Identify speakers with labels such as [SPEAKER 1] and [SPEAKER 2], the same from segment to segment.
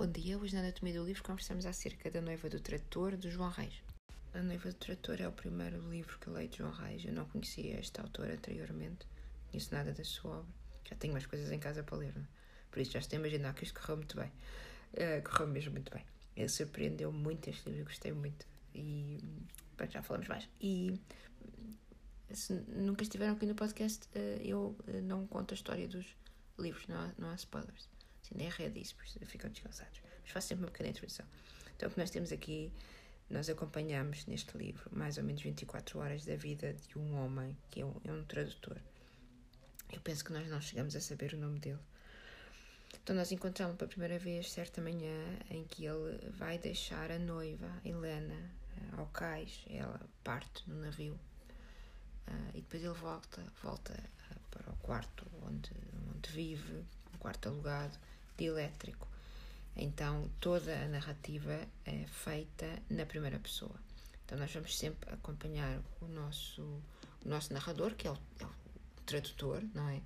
[SPEAKER 1] Bom dia, hoje na Anatomia do Livro conversamos acerca da Noiva do Trator, de João Reis. A Noiva do Trator é o primeiro livro que leio de João Reis. Eu não conhecia esta autora anteriormente, não conheço nada da sua obra. Já tenho mais coisas em casa para ler, não? É? por isso já estou a imaginar que isto correu muito bem. Uh, correu mesmo muito bem. Ele surpreendeu muito este livro, gostei muito. E já falamos mais. E se nunca estiveram aqui no podcast, uh, eu uh, não conto a história dos livros, não há, não há spoilers assim, nem é disso, por isso ficam descansados. Mas faço sempre uma pequena introdução. Então, o que nós temos aqui, nós acompanhamos neste livro mais ou menos 24 horas da vida de um homem que é um, é um tradutor. Eu penso que nós não chegamos a saber o nome dele. Então, nós encontramos pela primeira vez certa manhã em que ele vai deixar a noiva, Helena, eh, ao cais. Ela parte no navio uh, e depois ele volta, volta uh, para o quarto onde, onde vive, um quarto alugado, elétrico. Então toda a narrativa é feita na primeira pessoa. Então nós vamos sempre acompanhar o nosso, o nosso narrador, que é o, é o tradutor, não é?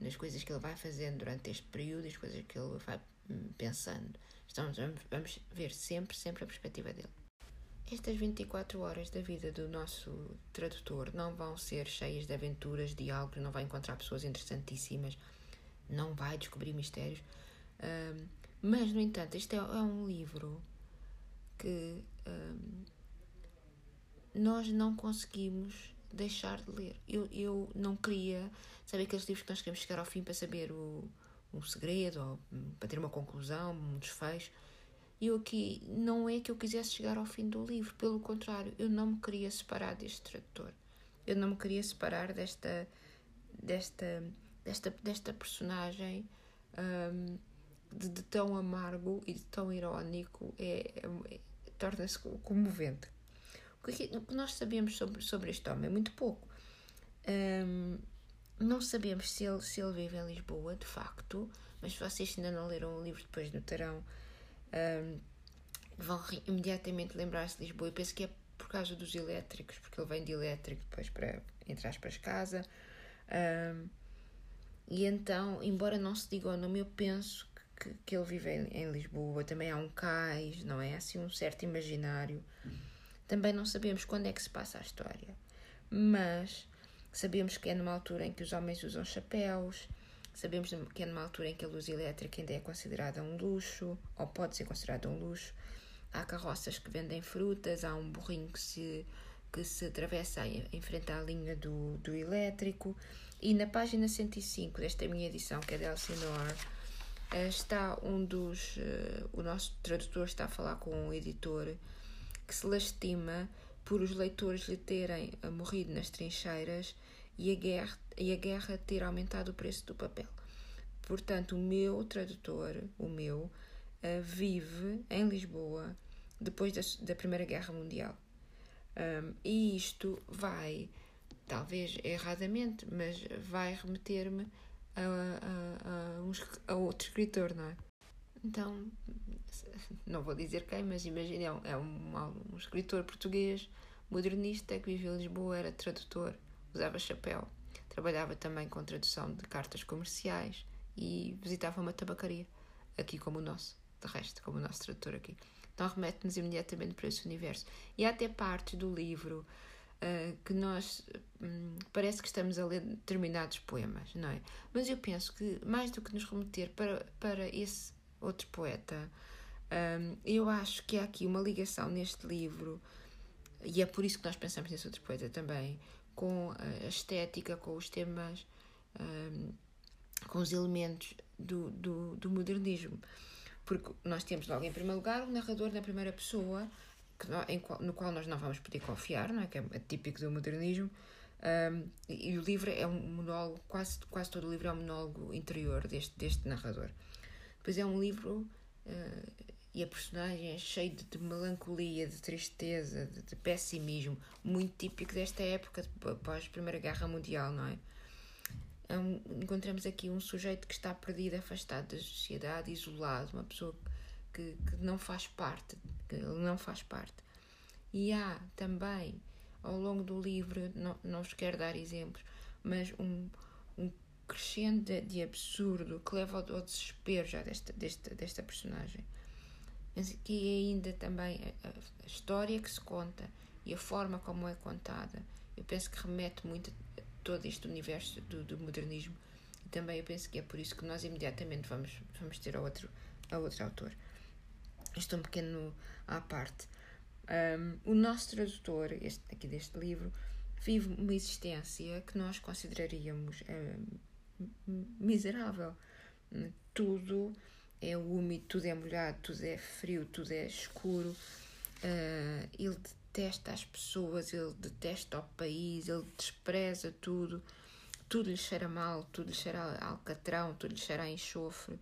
[SPEAKER 1] nas coisas que ele vai fazendo durante este período, as coisas que ele vai pensando. Então vamos ver sempre, sempre a perspectiva dele. Estas 24 horas da vida do nosso tradutor não vão ser cheias de aventuras, diálogos, não vai encontrar pessoas interessantíssimas, não vai descobrir mistérios. Um, mas, no entanto, este é, é um livro que um, nós não conseguimos deixar de ler. Eu, eu não queria, saber aqueles livros que nós queremos chegar ao fim para saber o, o segredo, ou para ter uma conclusão, um desfecho. Eu aqui, não é que eu quisesse chegar ao fim do livro, pelo contrário, eu não me queria separar deste tradutor. Eu não me queria separar desta, desta desta, desta personagem um, de, de, tão amargo e de tão irónico é, é, é torna-se comovente. O que, o que nós sabemos sobre, sobre este homem? Muito pouco. Um, não sabemos se ele, se ele vive em Lisboa, de facto, mas se vocês ainda não leram o livro, depois notarão. Um, vão imediatamente lembrar-se de Lisboa. Eu penso que é por causa dos elétricos, porque ele vem de elétrico depois para, entre aspas, casa. Um, e então, embora não se diga o nome, eu penso que, que ele vive em, em, Lisboa. Também há um cais, não é? Assim, um certo imaginário. Também não sabemos quando é que se passa a história. Mas sabemos que é numa altura em que os homens usam chapéus. Sabemos que é numa altura em que a luz elétrica ainda é considerada um luxo, ou pode ser considerada um luxo. Há carroças que vendem frutas, há um burrinho que se, que se atravessa em frente à linha do, do elétrico. E na página 105 desta minha edição, que é de Elsinore, eh, está um dos. Uh, o nosso tradutor está a falar com um editor que se lastima por os leitores lhe terem uh, morrido nas trincheiras e a, guerra, e a guerra ter aumentado o preço do papel. Portanto, o meu tradutor, o meu, vive em Lisboa depois da, da Primeira Guerra Mundial. Um, e isto vai talvez erradamente, mas vai remeter-me a, a, a, um, a outro escritor, não é? Então, não vou dizer quem, mas imagine, é um, é um, escritor português modernista que viveu em Lisboa, era tradutor, usava chapéu, trabalhava também com tradução de cartas comerciais e visitava uma tabacaria, aqui como o nosso, de resto, como o nosso tradutor aqui. Então remete-nos imediatamente para esse universo. E há até partes do livro uh, que nós um, parece que estamos a ler determinados poemas, não é? Mas eu penso que mais do que nos remeter para, para esse outro poeta, um, eu acho que há aqui uma ligação neste livro, e é por isso que nós pensamos nesse outro poeta também, com a estética, com os temas, um, com os elementos do, do, do modernismo. Porque nós temos logo em primeiro lugar o narrador na primeira pessoa em, no qual nós não vamos poder confiar, não é? que é, típico do modernismo. Um, e, o livro é um monólogo, quase, quase todo o livro é um monólogo interior deste, deste narrador. Depois é um livro uh, e a personagem é cheio de, de melancolia, de tristeza, de, de, pessimismo, muito típico desta época, após a Primeira Guerra Mundial, não é? É um, encontramos aqui um sujeito que está perdido, afastado da sociedade, isolado, uma pessoa que, que não faz parte, que não faz parte. E há também, ao longo do livro, não, não vos quero dar exemplos, mas um, um crescendo de, de, absurdo que leva ao, ao desespero já desta, desta, desta personagem. Mas aqui ainda também a, a, história que se conta e a forma como é contada, eu penso que remete muito todo este universo do, do modernismo. E também eu penso que é por isso que nós imediatamente vamos, vamos ter a outro, a outro autor. Isto é um pequeno à parte. Um, o nosso tradutor, este, aqui deste livro, vive uma existência que nós consideraríamos um, miserável. Tudo é úmido, tudo é molhado, tudo é frio, tudo é escuro. Uh, ele detesta as pessoas, ele detesta o país, ele despreza tudo. Tudo lhe cheira mal, tudo lhe cheira alcatrão, tudo lhe cheira a enxofre.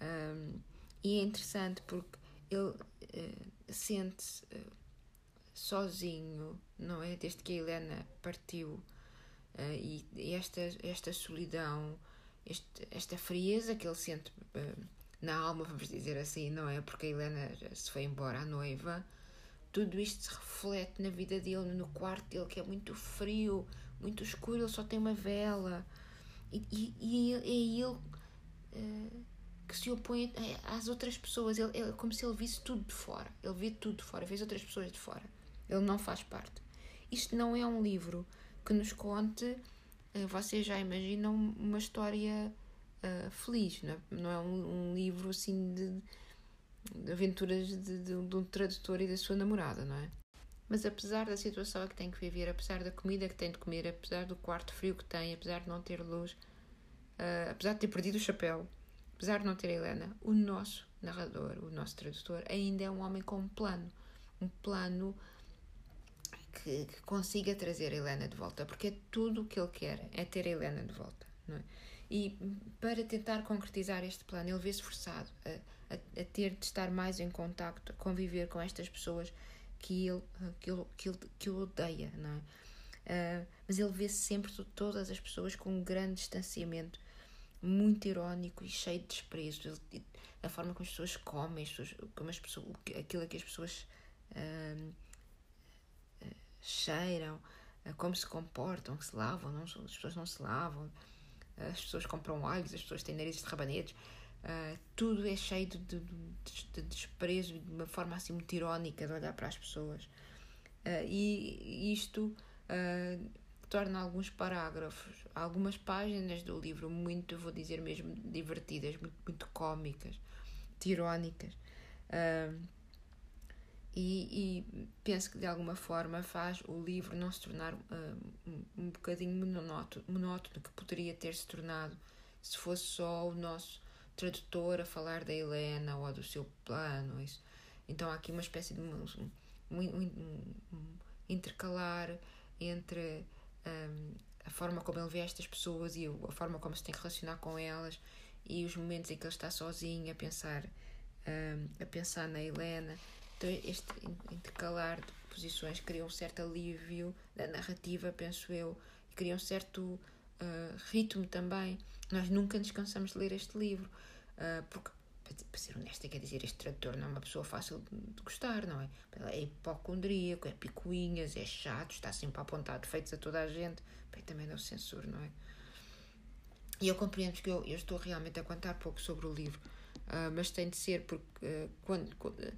[SPEAKER 1] Um, e é interessante porque ele uh, sente-se uh, sozinho, não é? Desde que a Helena partiu. Uh, e, esta, esta solidão, este, esta frieza que ele sente na alma, vamos dizer assim, não é? Porque a Helena se foi embora, a noiva. Tudo isto se reflete na vida dele, no quarto dele, que é muito frio, muito escuro, ele só tem uma vela. E, e, e é ele uh, que se opõe às outras pessoas. Ele, é como se ele visse tudo de fora. Ele vê tudo de fora, vê as outras pessoas de fora. Ele não faz parte. Isto não é um livro que nos conte, uh, vocês já imaginam, uma história uh, feliz, não é, não é um, um, livro assim de aventuras de, de, de, um tradutor e da sua namorada, não é? Mas apesar da situação que tem que viver, apesar da comida que tem de comer, apesar do quarto frio que tem, apesar de não ter luz, uh, apesar de ter perdido o chapéu, apesar de não ter Helena, o nosso narrador, o nosso tradutor, ainda é um homem com um plano. Um plano que, que consiga trazer a Helena de volta, porque é tudo o que ele quer, é ter a Helena de volta. É? E para tentar concretizar este plano, ele vê-se forçado a, a, a, ter de estar mais em contacto, a conviver com estas pessoas que ele, que ele, que ele, que ele odeia, não é? Uh, mas ele vê -se sempre todas as pessoas com um grande distanciamento, muito irónico e cheio de desprezo. Ele, a forma como as pessoas comem, as pessoas, como as pessoas, aquilo que as pessoas uh, uh, cheiram, como se comportam, se lavam, não, as pessoas não se lavam as pessoas compram alhos, as pessoas têm narizes de rabanetes, uh, tudo é cheio de, de, de, de desprezo, de uma forma assim muito irónica de olhar para as pessoas. Uh, e isto uh, torna alguns parágrafos, algumas páginas do livro muito, vou dizer mesmo, divertidas, muito, muito cómicas, irónicas. Uh, e, e, penso que de alguma forma faz o livro não se tornar um, um bocadinho monótono, monótono, que poderia ter se tornado se fosse só o nosso tradutor a falar da Helena ou do seu plano. Isso. Então há aqui uma espécie de um, um, um intercalar entre um, a forma como ele vê estas pessoas e a forma como se tem que relacionar com elas e os momentos em que ele está sozinho a pensar, a pensar na Helena então, este intercalar de posições cria um certo alívio da narrativa, penso eu, cria um certo uh, ritmo também. Nós nunca nos cansamos de ler este livro, uh, porque, para ser honesta, quer dizer, este tradutor não é uma pessoa fácil de gostar, não é? É hipocondríaco, é picuinhas, é chato, está sempre a apontar defeitos a toda a gente. Bem, também não censuro, não é? E eu compreendo que eu, eu estou realmente a contar pouco sobre o livro, uh, mas tem de ser porque quando, quando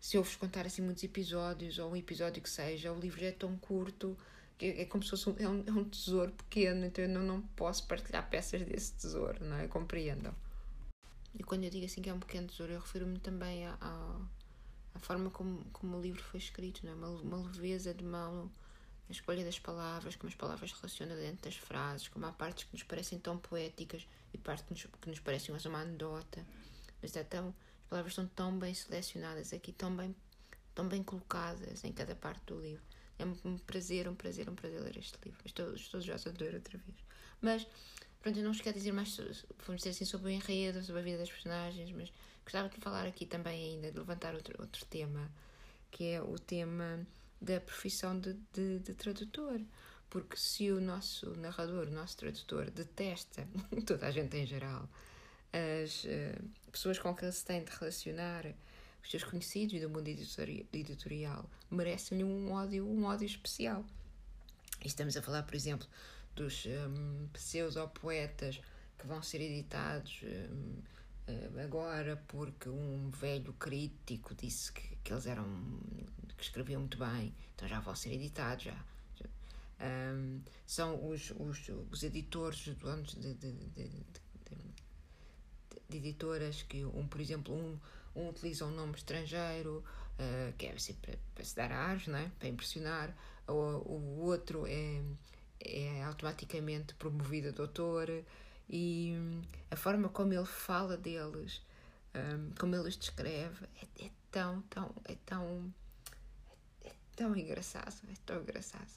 [SPEAKER 1] se eu vos contar assim muitos episódios, ou um episódio que seja, o livro é tão curto que é como se fosse um, é um, é um tesouro pequeno, então eu não, não posso partilhar peças desse tesouro, não é? Compreendam. E quando eu digo assim que é um pequeno tesouro, eu refiro-me também à, à, forma como, como o livro foi escrito, não é? Uma, uma leveza de mão, a escolha das palavras, como as palavras relacionam dentro das frases, como há partes que nos parecem tão poéticas e partes que nos, que nos parecem mais uma anedota, mas é tão as palavras estão tão bem selecionadas aqui, tão bem, tão bem colocadas em cada parte do livro. É um prazer, um prazer, um prazer ler este livro. Estou, estou já a ler outra vez. Mas, pronto, eu não vos quero dizer mais, vamos dizer assim, sobre o enredo, sobre a vida das personagens, mas gostava de falar aqui também ainda, de levantar outro, outro tema, que é o tema da profissão de, de, de tradutor. Porque se o nosso narrador, o nosso tradutor, detesta, toda a gente em geral, as uh, pessoas com quem se tem de relacionar, os seus conhecidos e do mundo editorial, merecem-lhe um ódio, um ódio especial. E estamos a falar, por exemplo, dos um, pseudo-poetas que vão ser editados um, agora porque um velho crítico disse que, que eles eram que escreviam muito bem, então já vão ser editados já. Um, são os, os, os editores, os donos de, de, de, de, editoras que, um, por exemplo, um, um utiliza um nome estrangeiro, uh, que é para, para se dar ares, não é? para impressionar, o, o outro é, é automaticamente promovido a doutor e a forma como ele fala deles, um, como ele os descreve, é, é, tão, tão, é tão, é, tão engraçado, é tão engraçado.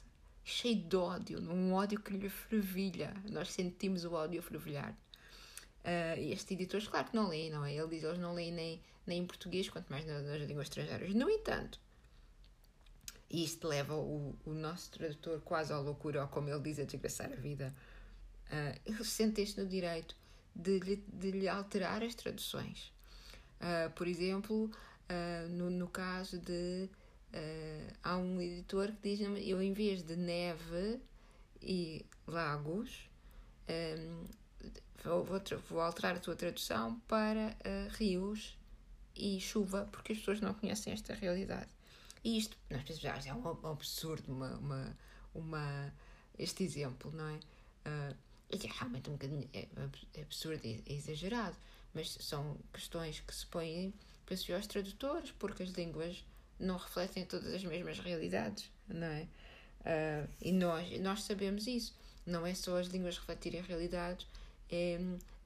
[SPEAKER 1] Cheio de ódio, um ódio que lhe fervilha. Nós sentimos o ódio fervilhar. Uh, e estes editores, claro que não leem, não é? Ele diz eles não leem nem, nem em português, quanto mais nas, nas línguas estrangeiras. No entanto, e isto leva o, o nosso tradutor quase à loucura, ou como ele diz, a desgraçar a vida uh, ele sente-se no direito de lhe, de lhe alterar as traduções. Uh, por exemplo, uh, no, no caso de. Há um editor que diz: eu, em vez de neve e lagos, um, vou, vou, vou, alterar a tua tradução para rios e chuva, porque as pessoas não conhecem esta realidade. E isto, nós pensamos, é um, absurdo, uma, uma, uma, este exemplo, não é? é realmente um bocadinho é, é absurdo, é, é exagerado, mas são questões que se põem, penso aos tradutores, porque as línguas não refletem todas as mesmas realidades, não é? Uh, e nós, nós sabemos isso. Não é só as línguas refletirem realidades, é,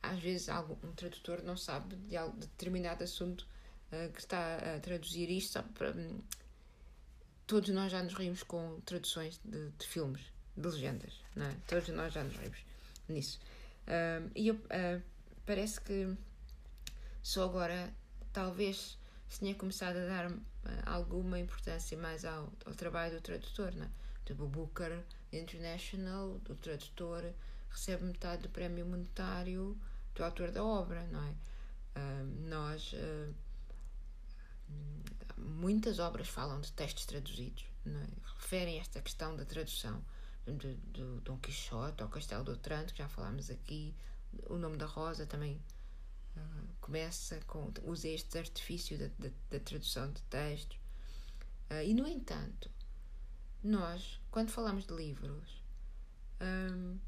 [SPEAKER 1] às vezes algum, um tradutor não sabe de, algo, de determinado assunto uh, que está a traduzir isto só para. Todos nós já nos rimos com traduções de, de filmes, de legendas, não é? Todos nós já nos rimos nisso. Uh, e eu, uh, parece que só agora, talvez, se tinha começado a dar uh, alguma importância mais ao, ao trabalho do tradutor. Não é? Tipo, o Booker International, do tradutor, recebe metade do prémio monetário do autor da obra, não é? nós. Muitas obras falam de textos traduzidos, é? referem esta questão da tradução do, do Dom Quixote ao Castelo do Otranto, que já falámos aqui, o nome da Rosa também uh, começa com usa este artifício da, da, da tradução de textos. Uh, e no entanto, nós, quando falamos de livros, um,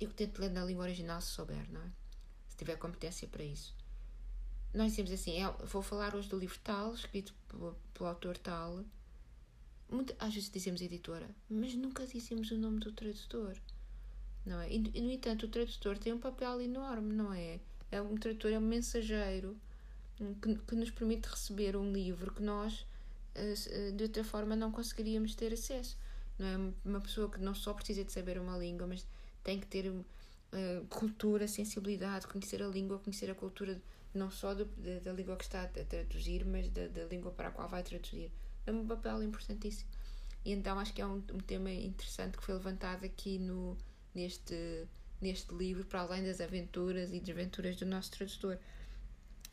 [SPEAKER 1] eu tento ler na língua original se souber, não é? Se tiver competência para isso. Nós dizemos assim, é, vou falar hoje do livro tal, escrito pelo, pelo autor tal, muito, às vezes dizemos editora, mas nunca dizemos o nome do tradutor. Não é? E, no entanto, o tradutor tem um papel enorme, não é? é um tradutor é um mensageiro que, que nos permite receber um livro que nós, eh, eh, de outra forma, não conseguiríamos ter acesso. Não é? Uma pessoa que não só precisa de saber uma língua, mas tem que ter uh, cultura, sensibilidade, conhecer a língua, conhecer a cultura, não só do, da, da, língua que está a traduzir, mas da, da língua para a qual vai traduzir é um papel importantíssimo. E então acho que é um, um tema interessante que foi levantado aqui no, neste, neste livro, para além das aventuras e desventuras do nosso tradutor,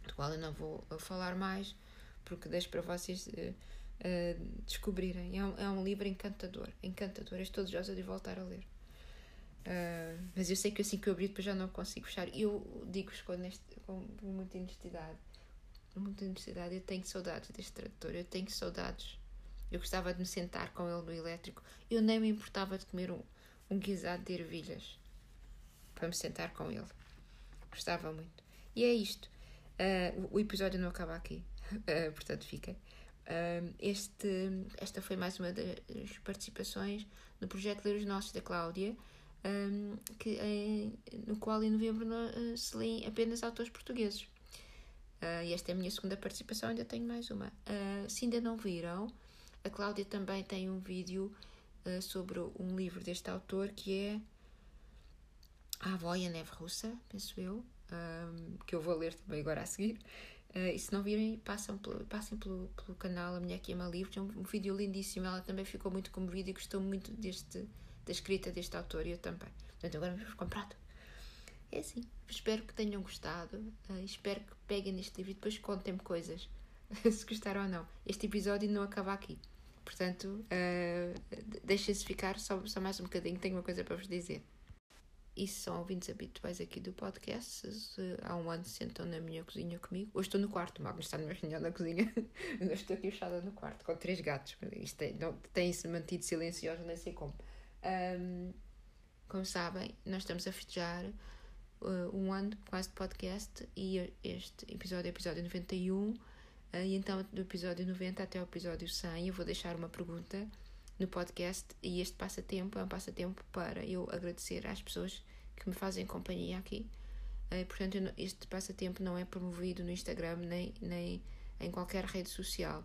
[SPEAKER 1] do qual eu não vou falar mais, porque deixo para vocês uh, descobrirem. É um, é um livro encantador, encantador. Estou desejosa de voltar a ler. Uh, mas eu sei que assim que eu abri depois já não consigo fechar. Eu digo-vos com, com muita honestidade muita necessidade. Eu tenho saudades deste tradutor, eu tenho saudades. Eu gostava de me sentar com ele no elétrico. Eu nem me importava de comer um, um guisado de ervilhas para me sentar com ele. Gostava muito. E é isto. Uh, o episódio não acaba aqui, uh, portanto fica. Uh, este, esta foi mais uma das participações no projeto Ler os Nossos da Cláudia, um, que, em, no qual em novembro se lêem apenas autores portugueses. Uh, e esta é a minha segunda participação, ainda tenho mais uma. Uh, se ainda não viram, a Cláudia também tem um vídeo uh, sobre um livro deste autor que é A Avó e a Neve Russa, penso eu, que eu vou ler também agora a seguir. e se não virem, passam pelo, passem pelo, pelo canal A Minha Que Livros, é um, um vídeo lindíssimo. Ela também ficou muito comovida e gostou muito deste, da escrita deste autor e eu também. Portanto, agora vamos comprado. É assim. Espero que tenham gostado. Uh, espero que peguem neste livro e depois contem-me coisas. se gostaram ou não. Este episódio não acaba aqui. Portanto, uh, deixem-se ficar só, só mais um bocadinho, tenho uma coisa para vos dizer. E se são ouvintes habituais aqui do podcast, se há um ano sentam na minha cozinha comigo. Hoje estou no quarto, o Magno está numa reunião na cozinha. Eu estou aqui fechada no quarto, com três gatos. Isto tem, tem-se mantido silencioso, nem sei como. Um, como sabem, nós estamos a festejar uh, um ano quase de podcast e este episódio é episódio 91. Uh, e então, do episódio 90 até o episódio 100, eu vou deixar uma pergunta no podcast e este passatempo é um passatempo para eu agradecer às pessoas que me fazem companhia aqui. Uh, portanto, este passatempo não é promovido no Instagram nem, nem em qualquer rede social.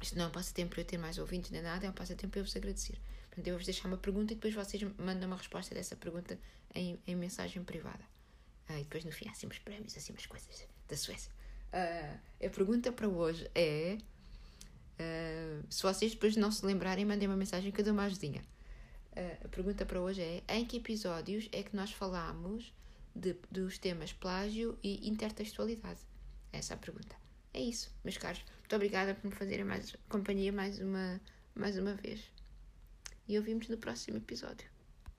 [SPEAKER 1] Isto não é um passatempo para eu ter mais ouvintes nem nada, é um passatempo para eu vos agradecer. Portanto, eu vou-vos deixar uma pergunta e depois vocês mandam uma resposta dessa pergunta em, em mensagem privada. Uh, e depois no fim há assim uns prémios, assim umas coisas da Suécia. Uh, a pergunta para hoje é: uh, se vocês depois não se lembrarem, mandem uma mensagem que eu dou uma ajudinha. a pergunta para hoje é: em que episódios é que nós falamos de, dos temas plágio e intertextualidade? Essa é a pergunta. É isso, meus caros. Muito obrigada por me fazerem mais companhia mais uma, mais uma vez e ouvimos no próximo episódio.